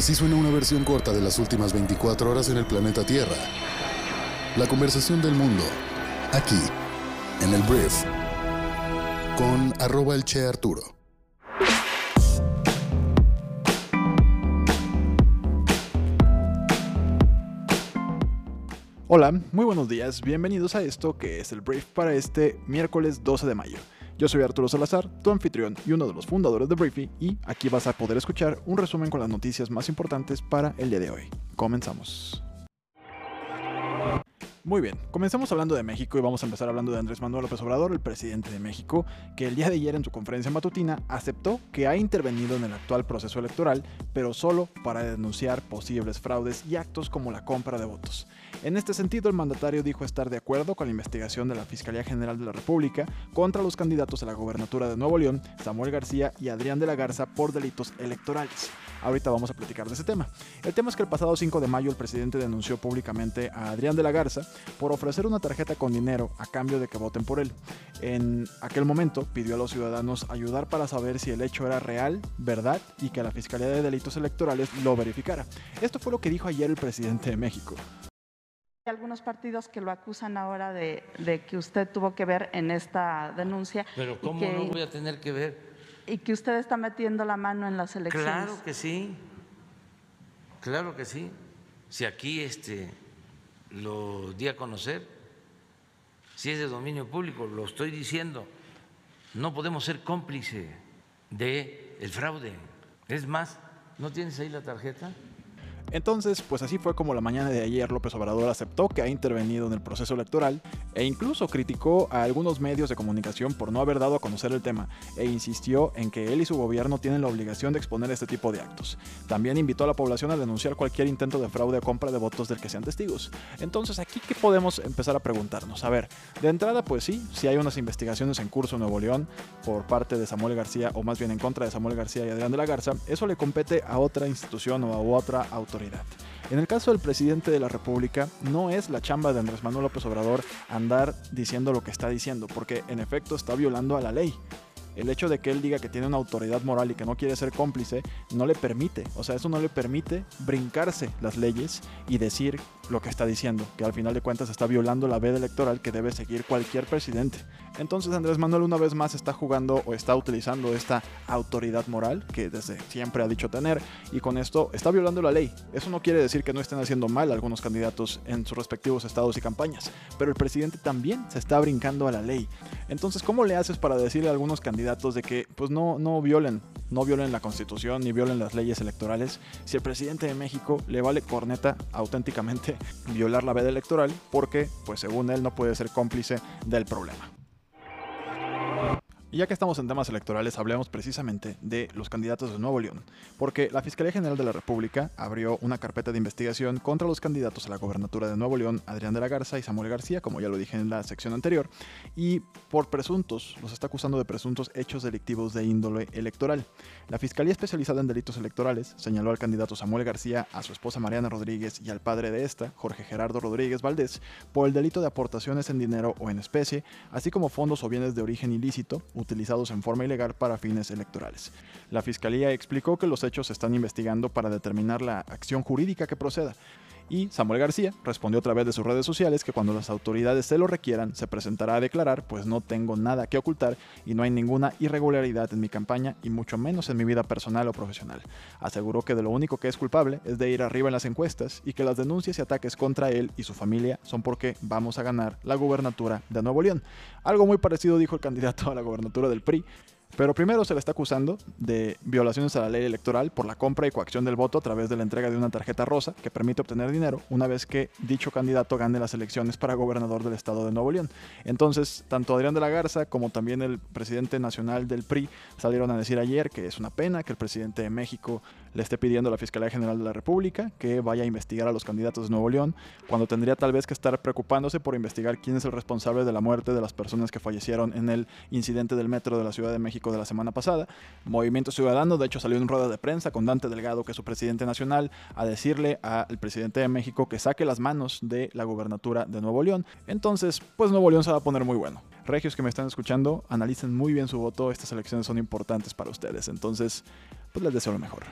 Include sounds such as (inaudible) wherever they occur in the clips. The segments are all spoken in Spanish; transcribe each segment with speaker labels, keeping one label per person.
Speaker 1: Así suena una versión corta de las últimas 24 horas en el planeta Tierra. La conversación del mundo, aquí, en el Brief, con arroba el Che Arturo.
Speaker 2: Hola, muy buenos días, bienvenidos a esto que es el Brief para este miércoles 12 de mayo. Yo soy Arturo Salazar, tu anfitrión y uno de los fundadores de Briefy, y aquí vas a poder escuchar un resumen con las noticias más importantes para el día de hoy. Comenzamos. Muy bien, comenzamos hablando de México y vamos a empezar hablando de Andrés Manuel López Obrador, el presidente de México, que el día de ayer en su conferencia matutina aceptó que ha intervenido en el actual proceso electoral, pero solo para denunciar posibles fraudes y actos como la compra de votos. En este sentido, el mandatario dijo estar de acuerdo con la investigación de la Fiscalía General de la República contra los candidatos a la gobernatura de Nuevo León, Samuel García y Adrián de la Garza, por delitos electorales. Ahorita vamos a platicar de ese tema. El tema es que el pasado 5 de mayo el presidente denunció públicamente a Adrián de la Garza por ofrecer una tarjeta con dinero a cambio de que voten por él. En aquel momento pidió a los ciudadanos ayudar para saber si el hecho era real, verdad y que la Fiscalía de Delitos Electorales lo verificara. Esto fue lo que dijo ayer el presidente de México.
Speaker 3: Hay algunos partidos que lo acusan ahora de, de, que usted tuvo que ver en esta denuncia.
Speaker 4: Pero ¿cómo
Speaker 3: que,
Speaker 4: no voy a tener que ver?
Speaker 3: Y que usted está metiendo la mano en las elecciones.
Speaker 4: Claro que sí, claro que sí. Si aquí este, lo di a conocer, si es de dominio público, lo estoy diciendo, no podemos ser cómplice de el fraude. Es más, ¿no tienes ahí la tarjeta?
Speaker 2: Entonces, pues así fue como la mañana de ayer López Obrador aceptó que ha intervenido en el proceso electoral e incluso criticó a algunos medios de comunicación por no haber dado a conocer el tema e insistió en que él y su gobierno tienen la obligación de exponer este tipo de actos. También invitó a la población a denunciar cualquier intento de fraude o compra de votos del que sean testigos. Entonces, aquí qué podemos empezar a preguntarnos? A ver, de entrada pues sí, si hay unas investigaciones en curso en Nuevo León por parte de Samuel García o más bien en contra de Samuel García y Adrián de la Garza, eso le compete a otra institución o a otra autoridad. En el caso del presidente de la República, no es la chamba de Andrés Manuel López Obrador andar diciendo lo que está diciendo, porque en efecto está violando a la ley. El hecho de que él diga que tiene una autoridad moral y que no quiere ser cómplice no le permite, o sea, eso no le permite brincarse las leyes y decir lo que está diciendo, que al final de cuentas está violando la veda electoral que debe seguir cualquier presidente. Entonces Andrés Manuel una vez más está jugando o está utilizando esta autoridad moral que desde siempre ha dicho tener y con esto está violando la ley. Eso no quiere decir que no estén haciendo mal algunos candidatos en sus respectivos estados y campañas, pero el presidente también se está brincando a la ley. Entonces, ¿cómo le haces para decirle a algunos candidatos de que pues no, no violen, no violen la constitución ni violen las leyes electorales si el presidente de México le vale corneta auténticamente (laughs) violar la veda electoral porque, pues según él, no puede ser cómplice del problema. Y ya que estamos en temas electorales, hablemos precisamente de los candidatos de Nuevo León, porque la Fiscalía General de la República abrió una carpeta de investigación contra los candidatos a la gobernatura de Nuevo León, Adrián de la Garza y Samuel García, como ya lo dije en la sección anterior, y por presuntos, los está acusando de presuntos hechos delictivos de índole electoral. La Fiscalía especializada en delitos electorales señaló al candidato Samuel García, a su esposa Mariana Rodríguez y al padre de esta, Jorge Gerardo Rodríguez Valdés, por el delito de aportaciones en dinero o en especie, así como fondos o bienes de origen ilícito, utilizados en forma ilegal para fines electorales. La Fiscalía explicó que los hechos se están investigando para determinar la acción jurídica que proceda. Y Samuel García respondió a través de sus redes sociales que cuando las autoridades se lo requieran se presentará a declarar, pues no tengo nada que ocultar y no hay ninguna irregularidad en mi campaña y mucho menos en mi vida personal o profesional. Aseguró que de lo único que es culpable es de ir arriba en las encuestas y que las denuncias y ataques contra él y su familia son porque vamos a ganar la gubernatura de Nuevo León. Algo muy parecido dijo el (laughs) candidato a la gubernatura del PRI, pero primero se le está acusando de violaciones a la ley electoral por la compra y coacción del voto a través de la entrega de una tarjeta rosa que permite obtener dinero una vez que dicho candidato gane las elecciones para gobernador del estado de Nuevo León. Entonces, tanto Adrián de la Garza como también el presidente nacional del PRI salieron a decir ayer que es una pena que el presidente de México le esté pidiendo a la Fiscalía General de la República que vaya a investigar a los candidatos de Nuevo León, cuando tendría tal vez que estar preocupándose por investigar quién es el responsable de la muerte de las personas que fallecieron en el incidente del metro de la Ciudad de De la semana pasada. Movimiento Ciudadano, de hecho, salió en rueda de prensa con Dante Delgado, que es su presidente nacional, a decirle al presidente de México que saque las manos de la gubernatura de Nuevo León. Entonces, pues Nuevo León se va a poner muy bueno. Regios que me están escuchando, analicen muy bien su voto, estas elecciones son importantes para ustedes, entonces, pues les deseo lo mejor.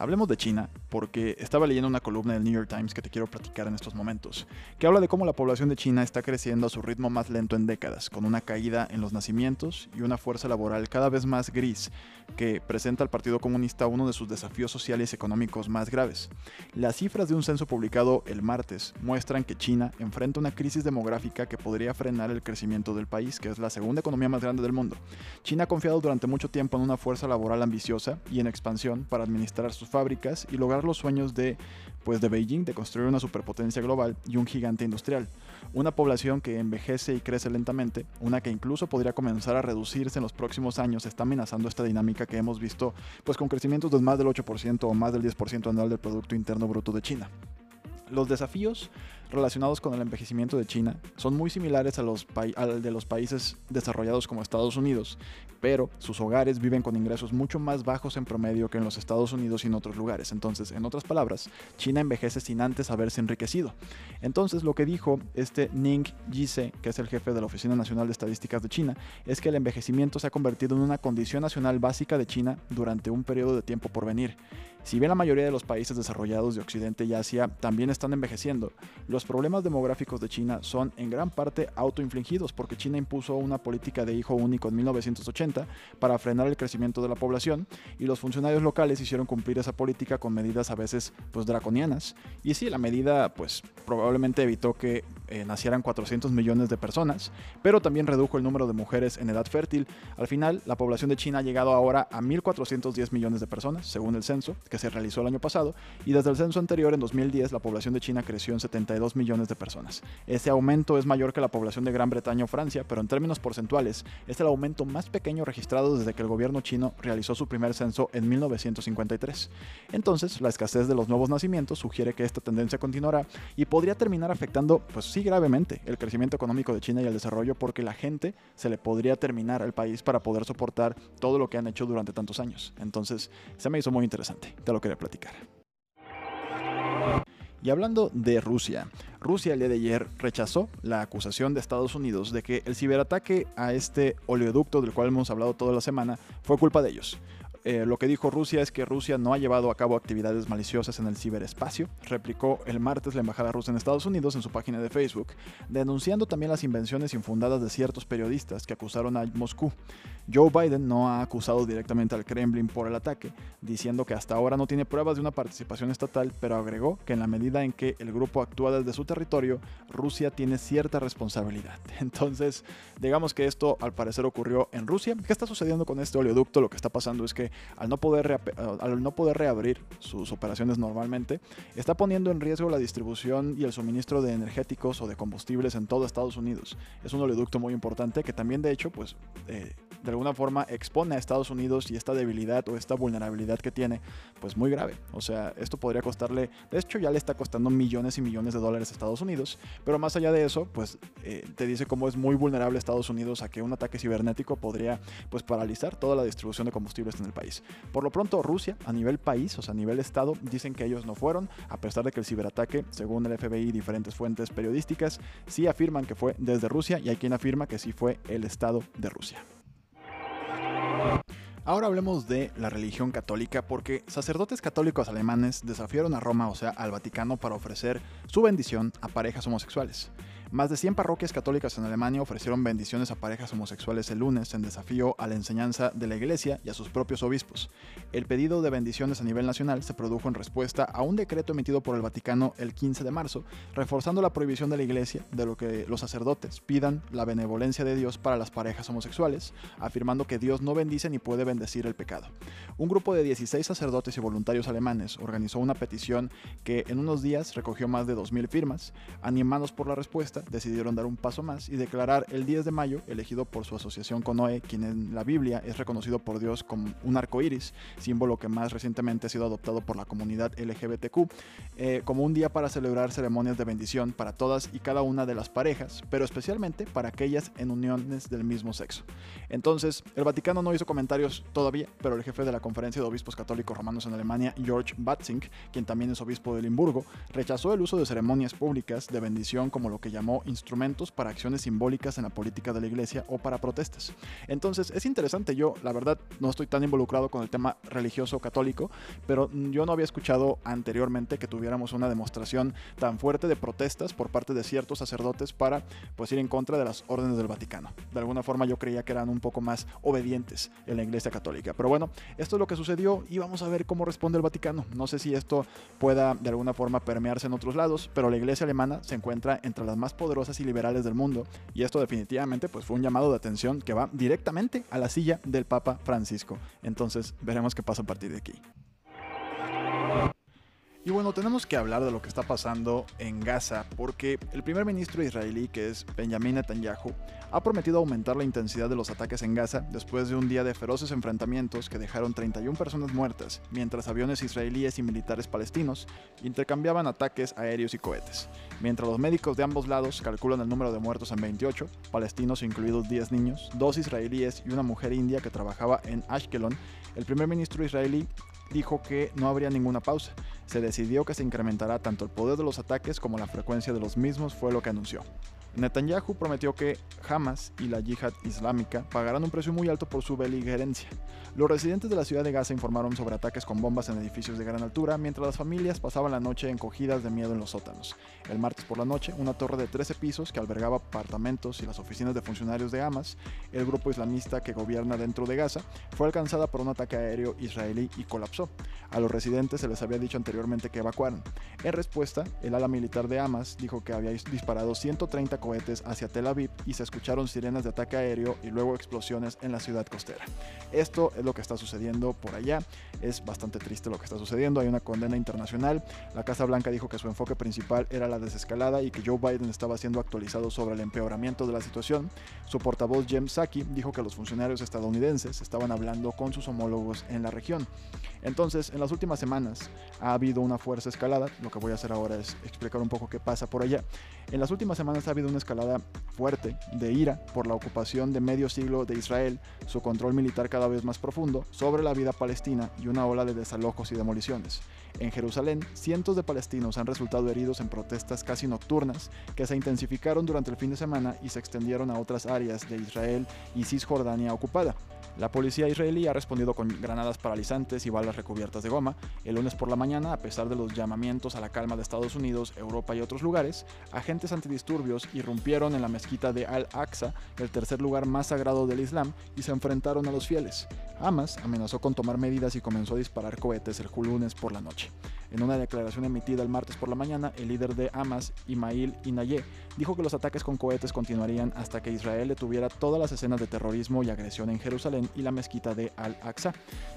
Speaker 2: Hablemos de China porque estaba leyendo una columna del New York Times que te quiero platicar en estos momentos, que habla de cómo la población de China está creciendo a su ritmo más lento en décadas, con una caída en los nacimientos y una fuerza laboral cada vez más gris, que presenta al Partido Comunista uno de sus desafíos sociales y económicos más graves. Las cifras de un censo publicado el martes muestran que China enfrenta una crisis demográfica que podría frenar el crecimiento del país, que es la segunda economía más grande del mundo. China ha confiado durante mucho tiempo en una fuerza laboral ambiciosa y en expansión para administrar sus fábricas y lograr los sueños de, pues, de Beijing de construir una superpotencia global y un gigante industrial. Una población que envejece y crece lentamente, una que incluso podría comenzar a reducirse en los próximos años, está amenazando esta dinámica que hemos visto pues, con crecimientos de más del 8% o más del 10% anual del Producto Interno Bruto de China. Los desafíos relacionados con el envejecimiento de China son muy similares a los al de los países desarrollados como Estados Unidos, pero sus hogares viven con ingresos mucho más bajos en promedio que en los Estados Unidos y en otros lugares. Entonces, en otras palabras, China envejece sin antes haberse enriquecido. Entonces, lo que dijo este Ning Jise, que es el jefe de la Oficina Nacional de Estadísticas de China, es que el envejecimiento se ha convertido en una condición nacional básica de China durante un periodo de tiempo por venir. Si bien la mayoría de los países desarrollados de Occidente y Asia también están envejeciendo, los problemas demográficos de China son en gran parte autoinfligidos porque China impuso una política de hijo único en 1980 para frenar el crecimiento de la población y los funcionarios locales hicieron cumplir esa política con medidas a veces pues draconianas. Y sí, la medida pues probablemente evitó que eh, nacieran 400 millones de personas, pero también redujo el número de mujeres en edad fértil. Al final, la población de China ha llegado ahora a 1.410 millones de personas, según el censo, que se realizó el año pasado, y desde el censo anterior, en 2010, la población de China creció en 72 millones de personas. Este aumento es mayor que la población de Gran Bretaña o Francia, pero en términos porcentuales, es el aumento más pequeño registrado desde que el gobierno chino realizó su primer censo en 1953. Entonces, la escasez de los nuevos nacimientos sugiere que esta tendencia continuará y podría terminar afectando, pues sí, gravemente el crecimiento económico de China y el desarrollo porque la gente se le podría terminar al país para poder soportar todo lo que han hecho durante tantos años. Entonces, se me hizo muy interesante, te lo quería platicar. Y hablando de Rusia, Rusia el día de ayer rechazó la acusación de Estados Unidos de que el ciberataque a este oleoducto del cual hemos hablado toda la semana fue culpa de ellos. Eh, lo que dijo Rusia es que Rusia no ha llevado a cabo actividades maliciosas en el ciberespacio, replicó el martes la embajada rusa en Estados Unidos en su página de Facebook, denunciando también las invenciones infundadas de ciertos periodistas que acusaron a Moscú. Joe Biden no ha acusado directamente al Kremlin por el ataque, diciendo que hasta ahora no tiene pruebas de una participación estatal, pero agregó que en la medida en que el grupo actúa desde su territorio, Rusia tiene cierta responsabilidad. (laughs) Entonces, digamos que esto al parecer ocurrió en Rusia. ¿Qué está sucediendo con este oleoducto? Lo que está pasando es que al no poder, al no poder reabrir sus operaciones normalmente, está poniendo en riesgo la distribución y el suministro de energéticos o de combustibles en todo Estados Unidos. Es un oleoducto muy importante que también de hecho pues eh, de alguna forma expone a Estados Unidos y esta debilidad o esta vulnerabilidad que tiene, pues muy grave. O sea, esto podría costarle, de hecho ya le está costando millones y millones de dólares a Estados Unidos, pero más allá de eso, pues eh, te dice cómo es muy vulnerable Estados Unidos a que un ataque cibernético podría pues paralizar toda la distribución de combustibles en el país. Por lo pronto, Rusia, a nivel país, o sea, a nivel estado, dicen que ellos no fueron, a pesar de que el ciberataque, según el FBI y diferentes fuentes periodísticas, sí afirman que fue desde Rusia y hay quien afirma que sí fue el estado de Rusia. Ahora hablemos de la religión católica porque sacerdotes católicos alemanes desafiaron a Roma, o sea, al Vaticano, para ofrecer su bendición a parejas homosexuales. Más de 100 parroquias católicas en Alemania ofrecieron bendiciones a parejas homosexuales el lunes en desafío a la enseñanza de la Iglesia y a sus propios obispos. El pedido de bendiciones a nivel nacional se produjo en respuesta a un decreto emitido por el Vaticano el 15 de marzo, reforzando la prohibición de la Iglesia de lo que los sacerdotes pidan la benevolencia de Dios para las parejas homosexuales, afirmando que Dios no bendice ni puede bendecir el pecado. Un grupo de 16 sacerdotes y voluntarios alemanes organizó una petición que en unos días recogió más de 2.000 firmas, animados por la respuesta decidieron dar un paso más y declarar el 10 de mayo, elegido por su asociación con Noé, quien en la Biblia es reconocido por Dios como un arco iris, símbolo que más recientemente ha sido adoptado por la comunidad LGBTQ, eh, como un día para celebrar ceremonias de bendición para todas y cada una de las parejas, pero especialmente para aquellas en uniones del mismo sexo. Entonces, el Vaticano no hizo comentarios todavía, pero el jefe de la Conferencia de Obispos Católicos Romanos en Alemania, George Batzink, quien también es obispo de Limburgo, rechazó el uso de ceremonias públicas de bendición como lo que llamó llamó instrumentos para acciones simbólicas en la política de la iglesia o para protestas. Entonces es interesante, yo la verdad no estoy tan involucrado con el tema religioso católico, pero yo no había escuchado anteriormente que tuviéramos una demostración tan fuerte de protestas por parte de ciertos sacerdotes para pues ir en contra de las órdenes del Vaticano. De alguna forma yo creía que eran un poco más obedientes en la iglesia católica. Pero bueno, esto es lo que sucedió y vamos a ver cómo responde el Vaticano. No sé si esto pueda de alguna forma permearse en otros lados, pero la iglesia alemana se encuentra entre las más poderosas y liberales del mundo y esto definitivamente pues fue un llamado de atención que va directamente a la silla del Papa Francisco. Entonces veremos qué pasa a partir de aquí. Y bueno, tenemos que hablar de lo que está pasando en Gaza, porque el primer ministro israelí, que es Benjamin Netanyahu, ha prometido aumentar la intensidad de los ataques en Gaza después de un día de feroces enfrentamientos que dejaron 31 personas muertas, mientras aviones israelíes y militares palestinos intercambiaban ataques aéreos y cohetes. Mientras los médicos de ambos lados calculan el número de muertos en 28, palestinos incluidos 10 niños, dos israelíes y una mujer india que trabajaba en Ashkelon, el primer ministro israelí dijo que no habría ninguna pausa. Se decidió que se incrementará tanto el poder de los ataques como la frecuencia de los mismos, fue lo que anunció. Netanyahu prometió que Hamas y la yihad islámica pagarán un precio muy alto por su beligerencia. Los residentes de la ciudad de Gaza informaron sobre ataques con bombas en edificios de gran altura, mientras las familias pasaban la noche encogidas de miedo en los sótanos. El martes por la noche, una torre de 13 pisos que albergaba apartamentos y las oficinas de funcionarios de Hamas, el grupo islamista que gobierna dentro de Gaza, fue alcanzada por un ataque aéreo israelí y colapsó. A los residentes se les había dicho anteriormente que evacuaran. En respuesta, el ala militar de Hamas dijo que había disparado 130 cohetes hacia Tel Aviv y se escucharon sirenas de ataque aéreo y luego explosiones en la ciudad costera. Esto es lo que está sucediendo por allá. Es bastante triste lo que está sucediendo. Hay una condena internacional. La Casa Blanca dijo que su enfoque principal era la desescalada y que Joe Biden estaba siendo actualizado sobre el empeoramiento de la situación. Su portavoz Jem Psaki dijo que los funcionarios estadounidenses estaban hablando con sus homólogos en la región. Entonces, en las últimas semanas ha habido una fuerza escalada. Lo que voy a hacer ahora es explicar un poco qué pasa por allá. En las últimas semanas ha habido una escalada fuerte de ira por la ocupación de medio siglo de Israel, su control militar cada vez más profundo sobre la vida palestina y una ola de desalojos y demoliciones. En Jerusalén, cientos de palestinos han resultado heridos en protestas casi nocturnas que se intensificaron durante el fin de semana y se extendieron a otras áreas de Israel y Cisjordania ocupada. La policía israelí ha respondido con granadas paralizantes y balas recubiertas de goma. El lunes por la mañana, a pesar de los llamamientos a la calma de Estados Unidos, Europa y otros lugares, agentes antidisturbios irrumpieron en la mezquita de Al-Aqsa, el tercer lugar más sagrado del Islam, y se enfrentaron a los fieles. Hamas amenazó con tomar medidas y comenzó a disparar cohetes el lunes por la noche. En una declaración emitida el martes por la mañana, el líder de Hamas, Imail Inayeh, dijo que los ataques con cohetes continuarían hasta que Israel detuviera todas las escenas de terrorismo y agresión en Jerusalén y la mezquita de Al-Aqsa.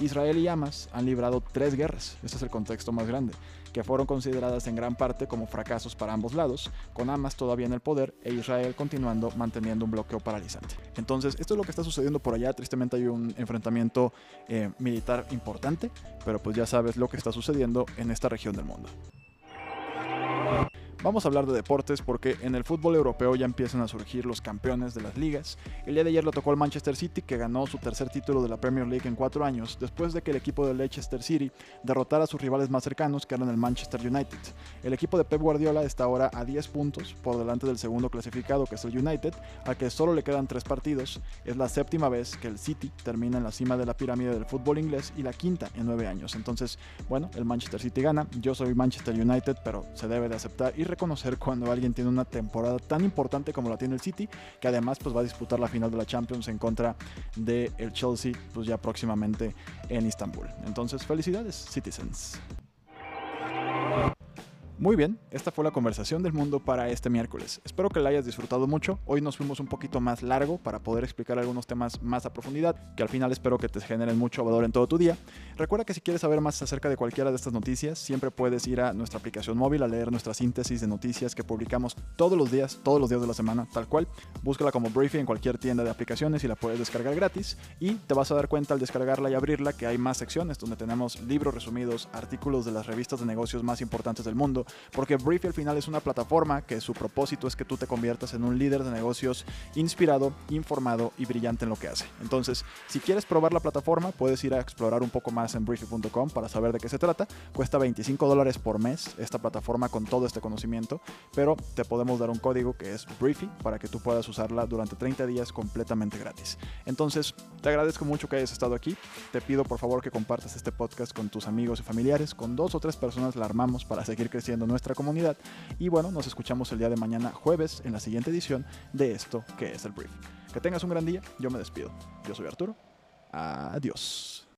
Speaker 2: Israel y Hamas han librado tres guerras, este es el contexto más grande, que fueron consideradas en gran parte como fracasos para ambos lados, con Hamas todavía en el poder e Israel continuando manteniendo un bloqueo paralizante. Entonces, esto es lo que está sucediendo por allá, tristemente hay un enfrentamiento eh, militar importante, pero pues ya sabes lo que está sucediendo en esta región del mundo. Vamos a hablar de deportes porque en el fútbol europeo ya empiezan a surgir los campeones de las ligas. El día de ayer lo tocó el Manchester City que ganó su tercer título de la Premier League en cuatro años después de que el equipo de Leicester City derrotara a sus rivales más cercanos que eran el Manchester United. El equipo de Pep Guardiola está ahora a 10 puntos por delante del segundo clasificado que es el United, al que solo le quedan tres partidos. Es la séptima vez que el City termina en la cima de la pirámide del fútbol inglés y la quinta en nueve años. Entonces, bueno, el Manchester City gana. Yo soy Manchester United, pero se debe de aceptar y reconocer cuando alguien tiene una temporada tan importante como la tiene el City, que además pues va a disputar la final de la Champions en contra del el Chelsea, pues ya próximamente en Istambul. Entonces, felicidades, Citizens. Muy bien, esta fue la conversación del mundo para este miércoles. Espero que la hayas disfrutado mucho. Hoy nos fuimos un poquito más largo para poder explicar algunos temas más a profundidad, que al final espero que te generen mucho valor en todo tu día. Recuerda que si quieres saber más acerca de cualquiera de estas noticias, siempre puedes ir a nuestra aplicación móvil a leer nuestra síntesis de noticias que publicamos todos los días, todos los días de la semana, tal cual. Búscala como Briefing en cualquier tienda de aplicaciones y la puedes descargar gratis. Y te vas a dar cuenta al descargarla y abrirla que hay más secciones donde tenemos libros resumidos, artículos de las revistas de negocios más importantes del mundo, porque Briefy al final es una plataforma que su propósito es que tú te conviertas en un líder de negocios inspirado, informado y brillante en lo que hace. Entonces, si quieres probar la plataforma, puedes ir a explorar un poco más en briefy.com para saber de qué se trata. Cuesta 25 dólares por mes esta plataforma con todo este conocimiento, pero te podemos dar un código que es Briefy para que tú puedas usarla durante 30 días completamente gratis. Entonces, te agradezco mucho que hayas estado aquí. Te pido por favor que compartas este podcast con tus amigos y familiares. Con dos o tres personas la armamos para seguir nuestra comunidad. Y bueno, nos escuchamos el día de mañana jueves en la siguiente edición de esto que es el Brief. Que tengas un gran día. Yo me despido. Yo soy Arturo. Adiós.